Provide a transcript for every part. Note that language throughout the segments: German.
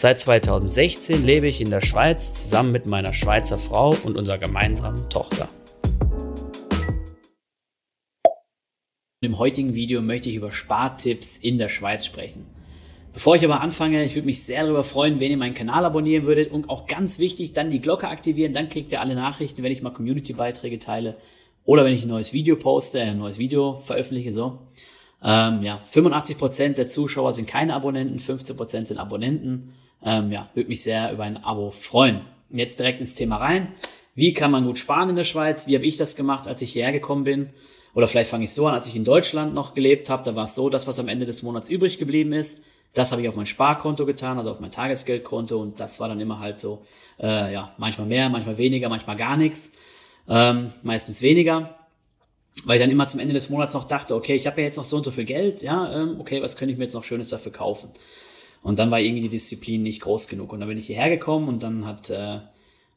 Seit 2016 lebe ich in der Schweiz zusammen mit meiner Schweizer Frau und unserer gemeinsamen Tochter. Im heutigen Video möchte ich über Spartipps in der Schweiz sprechen. Bevor ich aber anfange, ich würde mich sehr darüber freuen, wenn ihr meinen Kanal abonnieren würdet und auch ganz wichtig, dann die Glocke aktivieren, dann kriegt ihr alle Nachrichten, wenn ich mal Community-Beiträge teile oder wenn ich ein neues Video poste, ein neues Video veröffentliche, so. Ähm, ja, 85% der Zuschauer sind keine Abonnenten, 15% sind Abonnenten. Ähm, ja, würde mich sehr über ein Abo freuen. Jetzt direkt ins Thema rein. Wie kann man gut sparen in der Schweiz? Wie habe ich das gemacht, als ich hierher gekommen bin? Oder vielleicht fange ich so an, als ich in Deutschland noch gelebt habe, da war es so, das, was am Ende des Monats übrig geblieben ist, das habe ich auf mein Sparkonto getan, also auf mein Tagesgeldkonto und das war dann immer halt so, äh, ja, manchmal mehr, manchmal weniger, manchmal gar nichts, ähm, meistens weniger, weil ich dann immer zum Ende des Monats noch dachte, okay, ich habe ja jetzt noch so und so viel Geld, ja, ähm, okay, was könnte ich mir jetzt noch Schönes dafür kaufen? Und dann war irgendwie die Disziplin nicht groß genug und dann bin ich hierher gekommen und dann hat äh,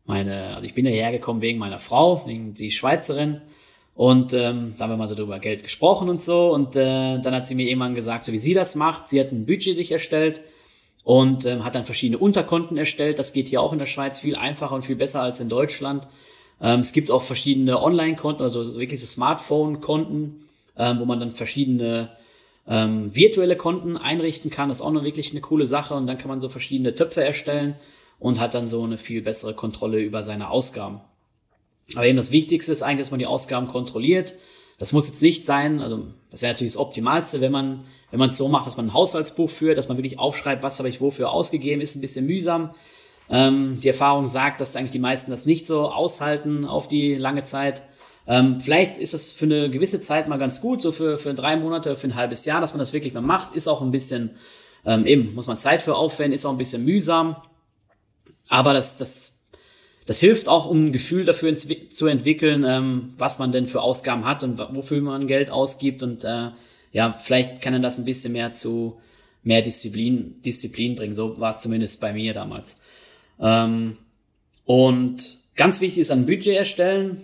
meine, also ich bin hierher gekommen wegen meiner Frau, wegen die Schweizerin und ähm, da haben wir mal so drüber Geld gesprochen und so. Und äh, dann hat sie mir irgendwann gesagt, so wie sie das macht. Sie hat ein Budget sich erstellt und ähm, hat dann verschiedene Unterkonten erstellt. Das geht hier auch in der Schweiz viel einfacher und viel besser als in Deutschland. Ähm, es gibt auch verschiedene Online-Konten, also wirklich so Smartphone-Konten, ähm, wo man dann verschiedene ähm, virtuelle Konten einrichten kann. Ist auch noch wirklich eine coole Sache. Und dann kann man so verschiedene Töpfe erstellen und hat dann so eine viel bessere Kontrolle über seine Ausgaben. Aber eben das Wichtigste ist eigentlich, dass man die Ausgaben kontrolliert. Das muss jetzt nicht sein, also das wäre natürlich das Optimalste, wenn man wenn man es so macht, dass man ein Haushaltsbuch führt, dass man wirklich aufschreibt, was habe ich wofür ausgegeben, ist ein bisschen mühsam. Ähm, die Erfahrung sagt, dass eigentlich die meisten das nicht so aushalten auf die lange Zeit. Ähm, vielleicht ist das für eine gewisse Zeit mal ganz gut, so für, für drei Monate, für ein halbes Jahr, dass man das wirklich mal macht. Ist auch ein bisschen, ähm, eben, muss man Zeit für aufwenden, ist auch ein bisschen mühsam. Aber das, das das hilft auch, um ein Gefühl dafür zu entwickeln, ähm, was man denn für Ausgaben hat und wofür man Geld ausgibt. Und äh, ja, vielleicht kann er das ein bisschen mehr zu mehr Disziplin, Disziplin bringen. So war es zumindest bei mir damals. Ähm, und ganz wichtig ist ein Budget erstellen.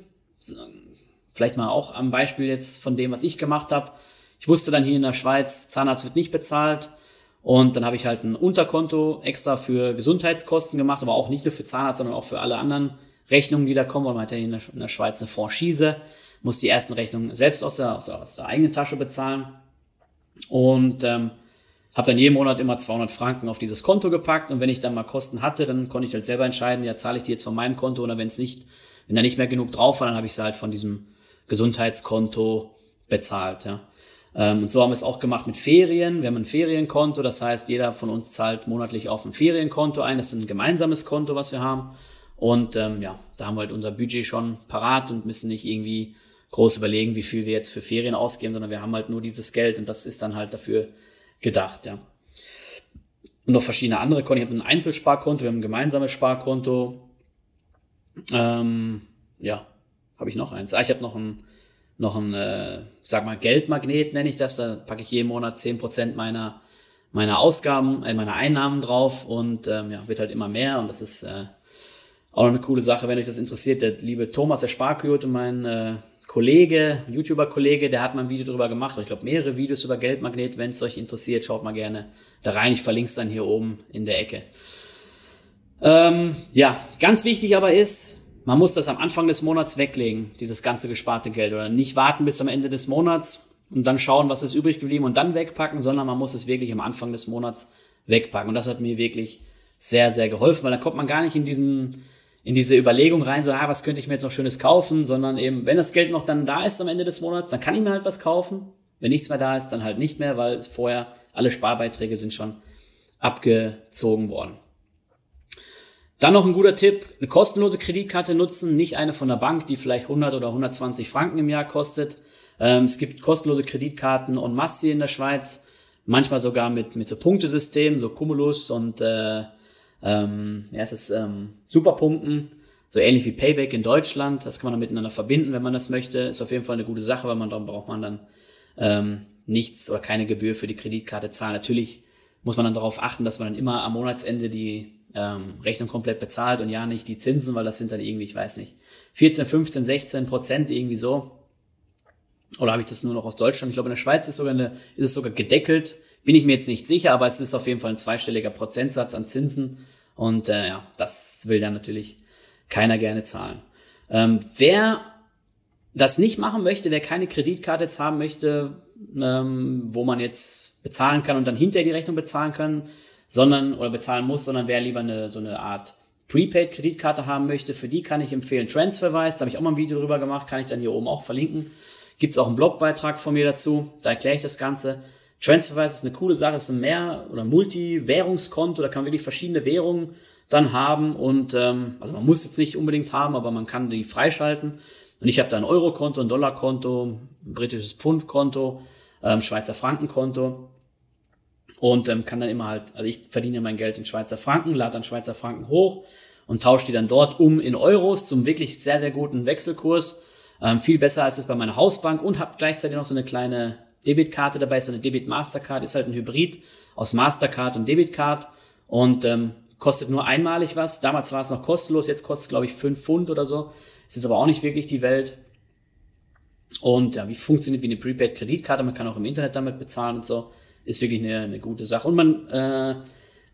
Vielleicht mal auch am Beispiel jetzt von dem, was ich gemacht habe. Ich wusste dann hier in der Schweiz, Zahnarzt wird nicht bezahlt. Und dann habe ich halt ein Unterkonto extra für Gesundheitskosten gemacht, aber auch nicht nur für Zahnarzt, sondern auch für alle anderen Rechnungen, die da kommen, weil man hat ja der, in der Schweiz eine Franchise, muss die ersten Rechnungen selbst aus der, aus der, aus der eigenen Tasche bezahlen. Und ähm, habe dann jeden Monat immer 200 Franken auf dieses Konto gepackt und wenn ich dann mal Kosten hatte, dann konnte ich halt selber entscheiden, ja, zahle ich die jetzt von meinem Konto oder wenn es nicht, wenn da nicht mehr genug drauf war, dann habe ich sie halt von diesem Gesundheitskonto bezahlt, ja. Ähm, und so haben wir es auch gemacht mit Ferien. Wir haben ein Ferienkonto, das heißt, jeder von uns zahlt monatlich auf ein Ferienkonto ein. Das ist ein gemeinsames Konto, was wir haben. Und ähm, ja, da haben wir halt unser Budget schon parat und müssen nicht irgendwie groß überlegen, wie viel wir jetzt für Ferien ausgeben, sondern wir haben halt nur dieses Geld und das ist dann halt dafür gedacht, ja. Und noch verschiedene andere Konten. Ich habe ein Einzelsparkonto, wir haben ein gemeinsames Sparkonto. Ähm, ja, habe ich noch eins. Ah, ich habe noch ein noch ein, äh, sag mal, Geldmagnet nenne ich das. Da packe ich jeden Monat zehn Prozent meiner, meiner Ausgaben, äh, meiner Einnahmen drauf und ähm, ja, wird halt immer mehr und das ist äh, auch noch eine coole Sache, wenn euch das interessiert. Der liebe Thomas, der Sparkoyote, mein äh, Kollege, YouTuber-Kollege, der hat mal ein Video darüber gemacht. Ich glaube, mehrere Videos über Geldmagnet. Wenn es euch interessiert, schaut mal gerne da rein. Ich verlinke es dann hier oben in der Ecke. Ähm, ja, ganz wichtig aber ist, man muss das am Anfang des Monats weglegen, dieses ganze gesparte Geld. Oder nicht warten bis am Ende des Monats und dann schauen, was ist übrig geblieben und dann wegpacken, sondern man muss es wirklich am Anfang des Monats wegpacken. Und das hat mir wirklich sehr, sehr geholfen, weil dann kommt man gar nicht in diesen, in diese Überlegung rein, so, ah, was könnte ich mir jetzt noch Schönes kaufen, sondern eben, wenn das Geld noch dann da ist am Ende des Monats, dann kann ich mir halt was kaufen. Wenn nichts mehr da ist, dann halt nicht mehr, weil vorher alle Sparbeiträge sind schon abgezogen worden. Dann noch ein guter Tipp, eine kostenlose Kreditkarte nutzen, nicht eine von der Bank, die vielleicht 100 oder 120 Franken im Jahr kostet. Ähm, es gibt kostenlose Kreditkarten en masse in der Schweiz, manchmal sogar mit, mit so Punktesystemen, so Cumulus und äh, ähm, ja, es ist ähm, Superpunkten. So ähnlich wie Payback in Deutschland. Das kann man dann miteinander verbinden, wenn man das möchte. Ist auf jeden Fall eine gute Sache, weil man dann braucht man dann ähm, nichts oder keine Gebühr für die Kreditkarte zahlen. Natürlich muss man dann darauf achten, dass man dann immer am Monatsende die ähm, Rechnung komplett bezahlt und ja nicht die Zinsen, weil das sind dann irgendwie, ich weiß nicht, 14, 15, 16 Prozent irgendwie so. Oder habe ich das nur noch aus Deutschland? Ich glaube, in der Schweiz ist, sogar eine, ist es sogar gedeckelt. Bin ich mir jetzt nicht sicher, aber es ist auf jeden Fall ein zweistelliger Prozentsatz an Zinsen. Und äh, ja, das will dann natürlich keiner gerne zahlen. Ähm, wer das nicht machen möchte, wer keine Kreditkarte jetzt haben möchte, ähm, wo man jetzt bezahlen kann und dann hinterher die Rechnung bezahlen kann, sondern oder bezahlen muss, sondern wer lieber eine so eine Art Prepaid-Kreditkarte haben möchte, für die kann ich empfehlen Transferwise. Da habe ich auch mal ein Video drüber gemacht, kann ich dann hier oben auch verlinken. Gibt es auch einen Blogbeitrag von mir dazu, da erkläre ich das Ganze. Transferwise ist eine coole Sache, ist ein Mehr- oder Multi-Währungskonto, da kann man wirklich verschiedene Währungen dann haben und ähm, also man muss jetzt nicht unbedingt haben, aber man kann die freischalten. Und ich habe da ein Euro-Konto, ein Dollar-Konto, ein britisches Pfund-Konto, ähm, Schweizer Franken-Konto und ähm, kann dann immer halt, also ich verdiene mein Geld in Schweizer Franken, lade dann Schweizer Franken hoch und tausche die dann dort um in Euros zum wirklich sehr, sehr guten Wechselkurs. Ähm, viel besser als es bei meiner Hausbank und habe gleichzeitig noch so eine kleine Debitkarte dabei, so eine Debit-Mastercard, ist halt ein Hybrid aus Mastercard und Debitcard und ähm, kostet nur einmalig was. Damals war es noch kostenlos, jetzt kostet es, glaube ich, fünf Pfund oder so. Ist aber auch nicht wirklich die Welt. Und ja, wie funktioniert wie eine Prepaid-Kreditkarte? Man kann auch im Internet damit bezahlen und so. Ist wirklich eine, eine gute Sache. Und man, äh,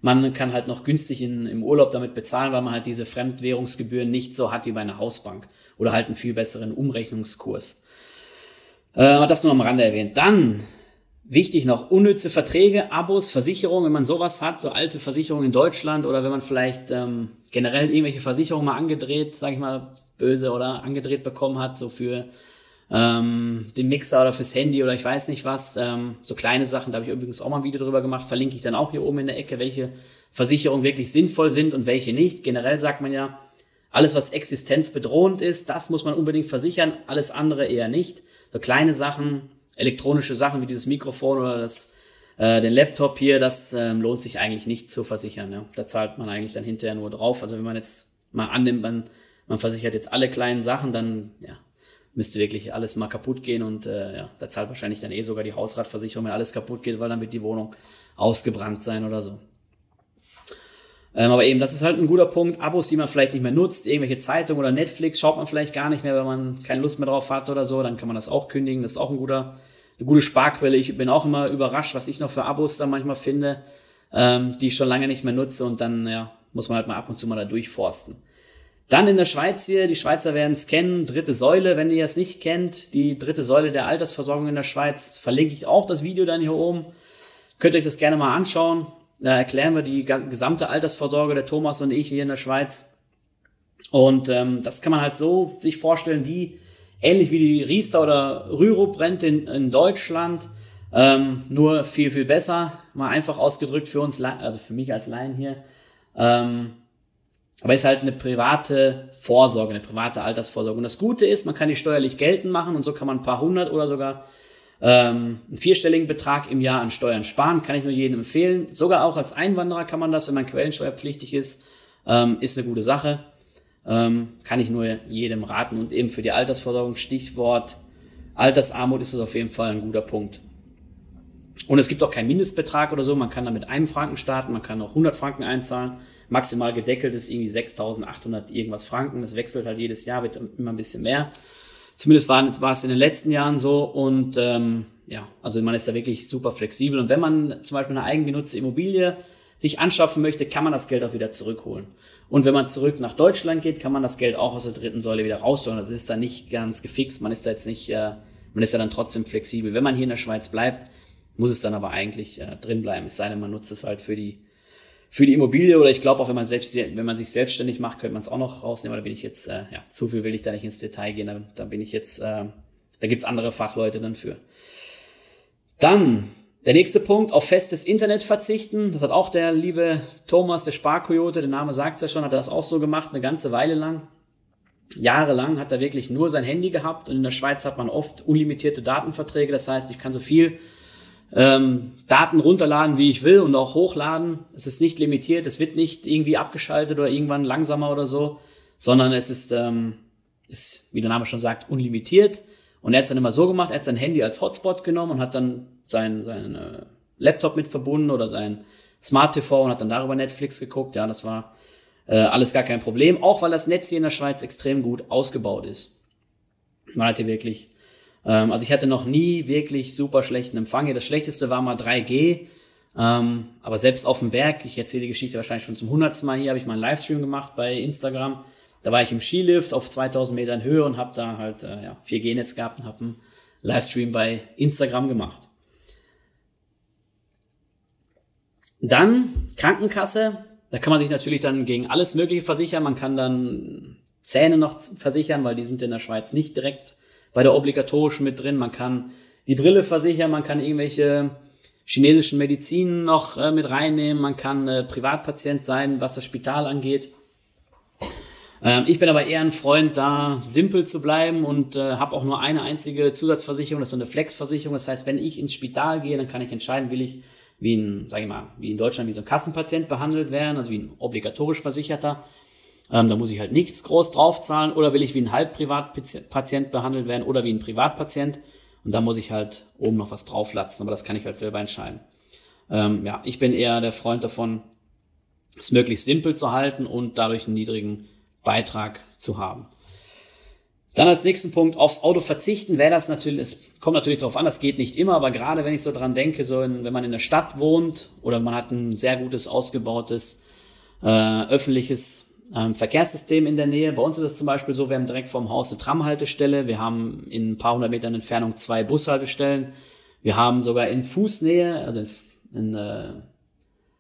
man kann halt noch günstig in, im Urlaub damit bezahlen, weil man halt diese Fremdwährungsgebühren nicht so hat wie bei einer Hausbank. Oder halt einen viel besseren Umrechnungskurs. Äh, das nur am Rande erwähnt. Dann Wichtig noch, unnütze Verträge, Abos, Versicherungen, wenn man sowas hat, so alte Versicherungen in Deutschland oder wenn man vielleicht ähm, generell irgendwelche Versicherungen mal angedreht, sage ich mal, böse oder angedreht bekommen hat, so für ähm, den Mixer oder fürs Handy oder ich weiß nicht was, ähm, so kleine Sachen, da habe ich übrigens auch mal ein Video drüber gemacht, verlinke ich dann auch hier oben in der Ecke, welche Versicherungen wirklich sinnvoll sind und welche nicht. Generell sagt man ja, alles was existenzbedrohend ist, das muss man unbedingt versichern, alles andere eher nicht. So kleine Sachen, elektronische Sachen wie dieses Mikrofon oder das, äh, den Laptop hier, das ähm, lohnt sich eigentlich nicht zu versichern. Ja. Da zahlt man eigentlich dann hinterher nur drauf. Also wenn man jetzt mal annimmt, man, man versichert jetzt alle kleinen Sachen, dann ja, müsste wirklich alles mal kaputt gehen und äh, ja, da zahlt wahrscheinlich dann eh sogar die Hausratversicherung, wenn alles kaputt geht, weil dann wird die Wohnung ausgebrannt sein oder so. Ähm, aber eben, das ist halt ein guter Punkt. Abos, die man vielleicht nicht mehr nutzt, irgendwelche Zeitungen oder Netflix schaut man vielleicht gar nicht mehr, wenn man keine Lust mehr drauf hat oder so, dann kann man das auch kündigen. Das ist auch ein guter, eine gute Sparquelle. Ich bin auch immer überrascht, was ich noch für Abos da manchmal finde, ähm, die ich schon lange nicht mehr nutze und dann ja, muss man halt mal ab und zu mal da durchforsten. Dann in der Schweiz hier, die Schweizer werden es kennen, dritte Säule, wenn ihr es nicht kennt, die dritte Säule der Altersversorgung in der Schweiz, verlinke ich auch das Video dann hier oben. Könnt ihr euch das gerne mal anschauen. Da erklären wir die gesamte Altersvorsorge der Thomas und ich hier in der Schweiz. Und ähm, das kann man halt so sich vorstellen, wie ähnlich wie die Riester oder Rürup-Rente in, in Deutschland, ähm, nur viel, viel besser. Mal einfach ausgedrückt für uns, also für mich als Laien hier. Ähm, aber ist halt eine private Vorsorge, eine private Altersvorsorge. Und das Gute ist, man kann die steuerlich geltend machen und so kann man ein paar hundert oder sogar ähm, einen vierstelligen Betrag im Jahr an Steuern sparen, kann ich nur jedem empfehlen. Sogar auch als Einwanderer kann man das, wenn man quellensteuerpflichtig ist, ähm, ist eine gute Sache. Ähm, kann ich nur jedem raten. Und eben für die Altersversorgung, Stichwort Altersarmut ist das auf jeden Fall ein guter Punkt. Und es gibt auch keinen Mindestbetrag oder so. Man kann da mit einem Franken starten, man kann auch 100 Franken einzahlen. Maximal gedeckelt ist irgendwie 6.800 irgendwas Franken. Das wechselt halt jedes Jahr, wird immer ein bisschen mehr. Zumindest war, war es in den letzten Jahren so und ähm, ja, also man ist da wirklich super flexibel und wenn man zum Beispiel eine eigengenutzte Immobilie sich anschaffen möchte, kann man das Geld auch wieder zurückholen. Und wenn man zurück nach Deutschland geht, kann man das Geld auch aus der dritten Säule wieder rausholen. Das ist dann nicht ganz gefixt. Man ist da jetzt nicht, äh, man ist ja dann trotzdem flexibel. Wenn man hier in der Schweiz bleibt, muss es dann aber eigentlich äh, drin bleiben. Es sei denn, man nutzt es halt für die für die Immobilie oder ich glaube auch, wenn man selbst, wenn man sich selbstständig macht, könnte man es auch noch rausnehmen. Aber da bin ich jetzt, äh, ja, zu viel will ich da nicht ins Detail gehen. Da, da bin ich jetzt, äh, da gibt's andere Fachleute dann für. Dann der nächste Punkt, auf festes Internet verzichten. Das hat auch der liebe Thomas, der Sparkoyote, der Name sagt's ja schon, hat das auch so gemacht, eine ganze Weile lang. Jahrelang hat er wirklich nur sein Handy gehabt und in der Schweiz hat man oft unlimitierte Datenverträge. Das heißt, ich kann so viel ähm, Daten runterladen, wie ich will und auch hochladen. Es ist nicht limitiert, es wird nicht irgendwie abgeschaltet oder irgendwann langsamer oder so, sondern es ist, ähm, ist, wie der Name schon sagt, unlimitiert. Und er hat es dann immer so gemacht, er hat sein Handy als Hotspot genommen und hat dann sein, sein äh, Laptop mit verbunden oder sein Smart TV und hat dann darüber Netflix geguckt. Ja, das war äh, alles gar kein Problem, auch weil das Netz hier in der Schweiz extrem gut ausgebaut ist. Man hatte wirklich, ähm, also ich hatte noch nie wirklich super schlechten Empfang. Das schlechteste war mal 3G. Ähm, aber selbst auf dem Berg, ich erzähle die Geschichte wahrscheinlich schon zum hundertsten Mal hier, habe ich mal einen Livestream gemacht bei Instagram. Da war ich im Skilift auf 2000 Metern Höhe und habe da halt äh, ja, 4G-Netz gehabt und habe einen Livestream bei Instagram gemacht. Dann Krankenkasse, da kann man sich natürlich dann gegen alles Mögliche versichern. Man kann dann Zähne noch versichern, weil die sind in der Schweiz nicht direkt bei der obligatorischen mit drin. Man kann die Brille versichern, man kann irgendwelche chinesischen Medizinen noch äh, mit reinnehmen, man kann äh, Privatpatient sein, was das Spital angeht. Ähm, ich bin aber eher ein Freund, da simpel zu bleiben und äh, habe auch nur eine einzige Zusatzversicherung, das ist so eine Flexversicherung. Das heißt, wenn ich ins Spital gehe, dann kann ich entscheiden, will ich wie ein, sag ich mal, wie in Deutschland wie so ein Kassenpatient behandelt werden, also wie ein obligatorisch Versicherter. Ähm, da muss ich halt nichts groß draufzahlen oder will ich wie ein Halbprivatpatient behandelt werden oder wie ein Privatpatient. Und da muss ich halt oben noch was drauflatzen, aber das kann ich halt selber entscheiden. Ähm, ja, ich bin eher der Freund davon, es möglichst simpel zu halten und dadurch einen niedrigen Beitrag zu haben. Dann als nächsten Punkt aufs Auto verzichten, wäre das natürlich, es kommt natürlich darauf an, das geht nicht immer, aber gerade wenn ich so dran denke, so in, wenn man in der Stadt wohnt oder man hat ein sehr gutes, ausgebautes äh, öffentliches ähm, Verkehrssystem in der Nähe. Bei uns ist es zum Beispiel so, wir haben direkt vorm Haus eine Tramhaltestelle, wir haben in ein paar hundert Metern Entfernung zwei Bushaltestellen, wir haben sogar in Fußnähe, also in, in, äh,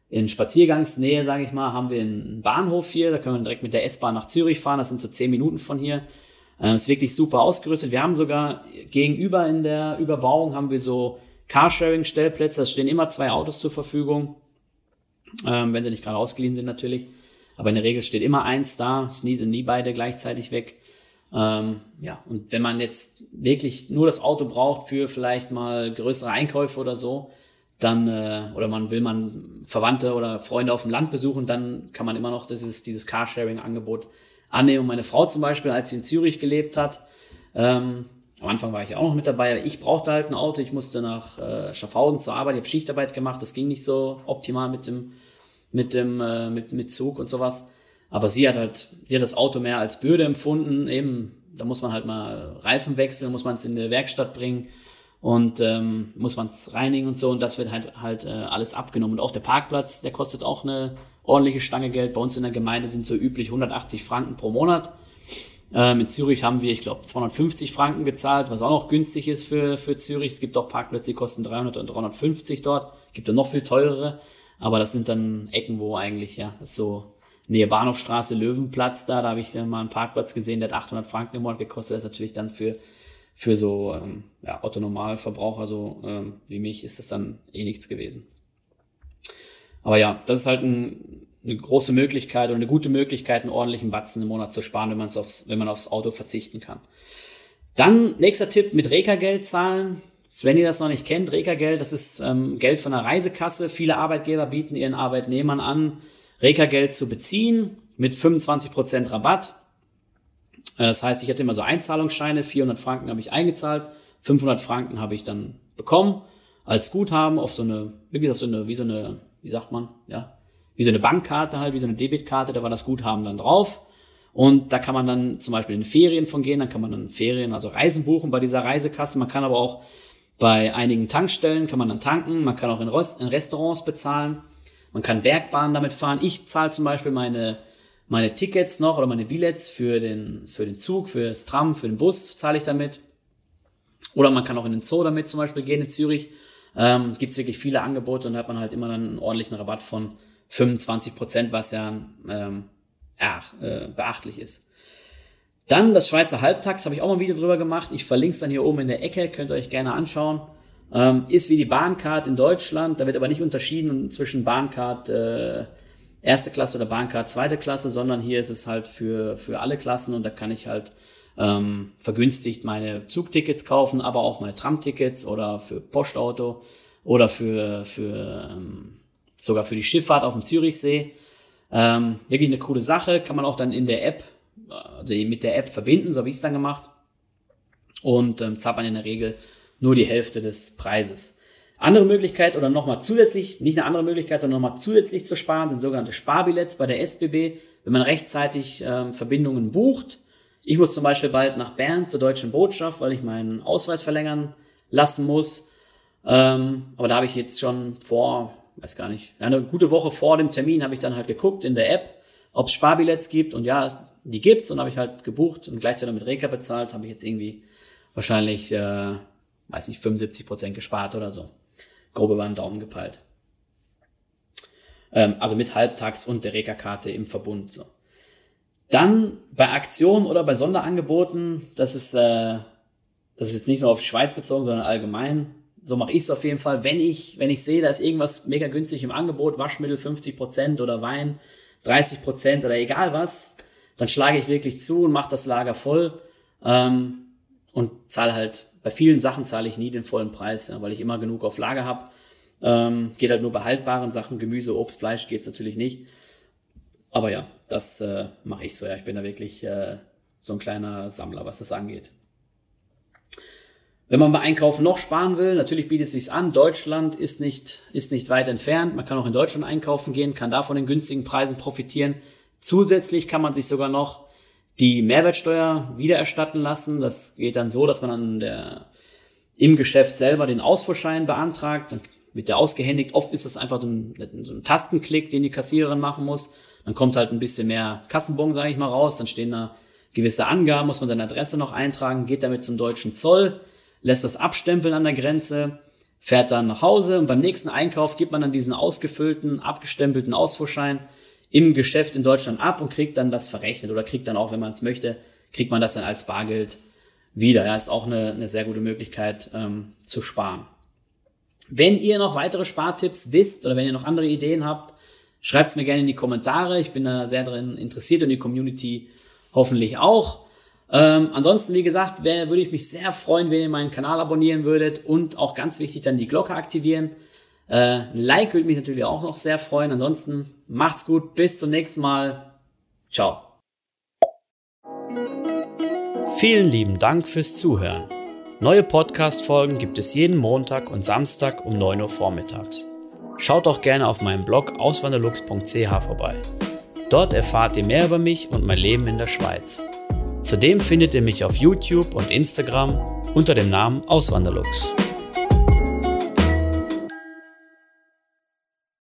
in Spaziergangsnähe, sage ich mal, haben wir einen Bahnhof hier, da können wir direkt mit der S-Bahn nach Zürich fahren, das sind so zehn Minuten von hier. Äh, ist wirklich super ausgerüstet. Wir haben sogar gegenüber in der Überbauung haben wir so Carsharing-Stellplätze, da stehen immer zwei Autos zur Verfügung, ähm, wenn sie nicht gerade ausgeliehen sind natürlich. Aber in der Regel steht immer eins da, es nie, sind nie beide gleichzeitig weg. Ähm, ja, und wenn man jetzt wirklich nur das Auto braucht für vielleicht mal größere Einkäufe oder so, dann, äh, oder man will man Verwandte oder Freunde auf dem Land besuchen, dann kann man immer noch dieses, dieses Carsharing-Angebot annehmen. Meine Frau zum Beispiel, als sie in Zürich gelebt hat, ähm, am Anfang war ich auch noch mit dabei, aber ich brauchte halt ein Auto, ich musste nach äh, Schaffhausen zur Arbeit, ich habe Schichtarbeit gemacht, das ging nicht so optimal mit dem mit dem äh, mit mit Zug und sowas. Aber sie hat halt, sie hat das Auto mehr als Bürde empfunden. Eben, da muss man halt mal Reifen wechseln, muss man es in die Werkstatt bringen und ähm, muss man es reinigen und so. Und das wird halt halt äh, alles abgenommen. Und auch der Parkplatz, der kostet auch eine ordentliche Stange Geld. Bei uns in der Gemeinde sind so üblich 180 Franken pro Monat. Ähm, in Zürich haben wir, ich glaube, 250 Franken gezahlt, was auch noch günstig ist für, für Zürich. Es gibt auch Parkplätze, die kosten 300 und 350 dort. Gibt da noch viel teurere. Aber das sind dann Ecken, wo eigentlich, ja, das ist so Nähe Bahnhofstraße, Löwenplatz da, da habe ich dann mal einen Parkplatz gesehen, der hat 800 Franken im Monat gekostet. Das ist natürlich dann für, für so ähm, ja, Otto-Normalverbraucher so ähm, wie mich ist das dann eh nichts gewesen. Aber ja, das ist halt ein, eine große Möglichkeit oder eine gute Möglichkeit, einen ordentlichen Batzen im Monat zu sparen, wenn, man's aufs, wenn man aufs Auto verzichten kann. Dann nächster Tipp mit Reka-Geld zahlen. Wenn ihr das noch nicht kennt, Reka-Geld, das ist ähm, Geld von der Reisekasse. Viele Arbeitgeber bieten ihren Arbeitnehmern an, Reka-Geld zu beziehen mit 25% Rabatt. Äh, das heißt, ich hatte immer so Einzahlungsscheine, 400 Franken habe ich eingezahlt, 500 Franken habe ich dann bekommen als Guthaben auf so eine, wirklich auf so eine, wie so eine, wie sagt man, ja, wie so eine Bankkarte halt, wie so eine Debitkarte, da war das Guthaben dann drauf. Und da kann man dann zum Beispiel in Ferien von gehen, dann kann man dann Ferien, also Reisen buchen bei dieser Reisekasse. Man kann aber auch bei einigen Tankstellen kann man dann tanken, man kann auch in, Rest in Restaurants bezahlen, man kann Bergbahnen damit fahren. Ich zahle zum Beispiel meine, meine Tickets noch oder meine Billets für den, für den Zug, für das Tram, für den Bus zahle ich damit. Oder man kann auch in den Zoo damit zum Beispiel gehen in Zürich. Ähm, Gibt es wirklich viele Angebote und da hat man halt immer dann einen ordentlichen Rabatt von 25 Prozent, was ja ähm, ach, äh, beachtlich ist. Dann das Schweizer Halbtax, habe ich auch mal ein Video drüber gemacht. Ich verlinke es dann hier oben in der Ecke, könnt ihr euch gerne anschauen. Ähm, ist wie die Bahncard in Deutschland, da wird aber nicht unterschieden zwischen Bahncard äh, erste Klasse oder Bahncard zweite Klasse, sondern hier ist es halt für, für alle Klassen und da kann ich halt ähm, vergünstigt meine Zugtickets kaufen, aber auch meine Tramtickets oder für Postauto oder für, für ähm, sogar für die Schifffahrt auf dem Zürichsee. Ähm, wirklich eine coole Sache, kann man auch dann in der App also mit der App verbinden, so habe ich es dann gemacht. Und ähm, zahlt man in der Regel nur die Hälfte des Preises. Andere Möglichkeit oder nochmal zusätzlich, nicht eine andere Möglichkeit, sondern nochmal zusätzlich zu sparen, sind sogenannte Sparbillets bei der SBB, wenn man rechtzeitig ähm, Verbindungen bucht. Ich muss zum Beispiel bald nach Bern zur deutschen Botschaft, weil ich meinen Ausweis verlängern lassen muss. Ähm, aber da habe ich jetzt schon vor, weiß gar nicht, eine gute Woche vor dem Termin habe ich dann halt geguckt in der App, ob es Sparbillets gibt und ja, die gibt's und habe ich halt gebucht und gleichzeitig mit Reka bezahlt, habe ich jetzt irgendwie wahrscheinlich, äh, weiß nicht, 75 Prozent gespart oder so grob über den Daumen gepeilt. Ähm, also mit Halbtags- und der Reka-Karte im Verbund. So. Dann bei Aktionen oder bei Sonderangeboten, das ist, äh, das ist jetzt nicht nur auf die Schweiz bezogen, sondern allgemein. So mache ich es auf jeden Fall. Wenn ich, wenn ich sehe, da ist irgendwas mega günstig im Angebot, Waschmittel 50 Prozent oder Wein 30 Prozent oder egal was, dann schlage ich wirklich zu und mache das Lager voll ähm, und zahle halt bei vielen Sachen zahle ich nie den vollen Preis, ja, weil ich immer genug auf Lager habe. Ähm, geht halt nur bei haltbaren Sachen, Gemüse, Obst, Fleisch geht's natürlich nicht. Aber ja, das äh, mache ich so. Ja, ich bin da wirklich äh, so ein kleiner Sammler, was das angeht. Wenn man bei Einkaufen noch sparen will, natürlich bietet es sich an. Deutschland ist nicht, ist nicht weit entfernt. Man kann auch in Deutschland einkaufen gehen, kann da von den günstigen Preisen profitieren. Zusätzlich kann man sich sogar noch die Mehrwertsteuer wiedererstatten lassen. Das geht dann so, dass man dann der, im Geschäft selber den Ausfuhrschein beantragt. Dann wird der ausgehändigt. Oft ist das einfach so ein, so ein Tastenklick, den die Kassiererin machen muss. Dann kommt halt ein bisschen mehr Kassenbon, sage ich mal, raus. Dann stehen da gewisse Angaben, muss man seine Adresse noch eintragen, geht damit zum deutschen Zoll, lässt das abstempeln an der Grenze, fährt dann nach Hause und beim nächsten Einkauf gibt man dann diesen ausgefüllten, abgestempelten Ausfuhrschein im Geschäft in Deutschland ab und kriegt dann das verrechnet oder kriegt dann auch, wenn man es möchte, kriegt man das dann als Bargeld wieder. Ja, ist auch eine, eine sehr gute Möglichkeit ähm, zu sparen. Wenn ihr noch weitere Spartipps wisst oder wenn ihr noch andere Ideen habt, schreibt es mir gerne in die Kommentare. Ich bin da sehr drin interessiert und die Community hoffentlich auch. Ähm, ansonsten, wie gesagt, wär, würde ich mich sehr freuen, wenn ihr meinen Kanal abonnieren würdet und auch ganz wichtig dann die Glocke aktivieren. Äh, ein Like würde mich natürlich auch noch sehr freuen. Ansonsten macht's gut, bis zum nächsten Mal. Ciao. Vielen lieben Dank fürs Zuhören. Neue Podcast-Folgen gibt es jeden Montag und Samstag um 9 Uhr vormittags. Schaut doch gerne auf meinem Blog auswanderlux.ch vorbei. Dort erfahrt ihr mehr über mich und mein Leben in der Schweiz. Zudem findet ihr mich auf YouTube und Instagram unter dem Namen Auswanderlux.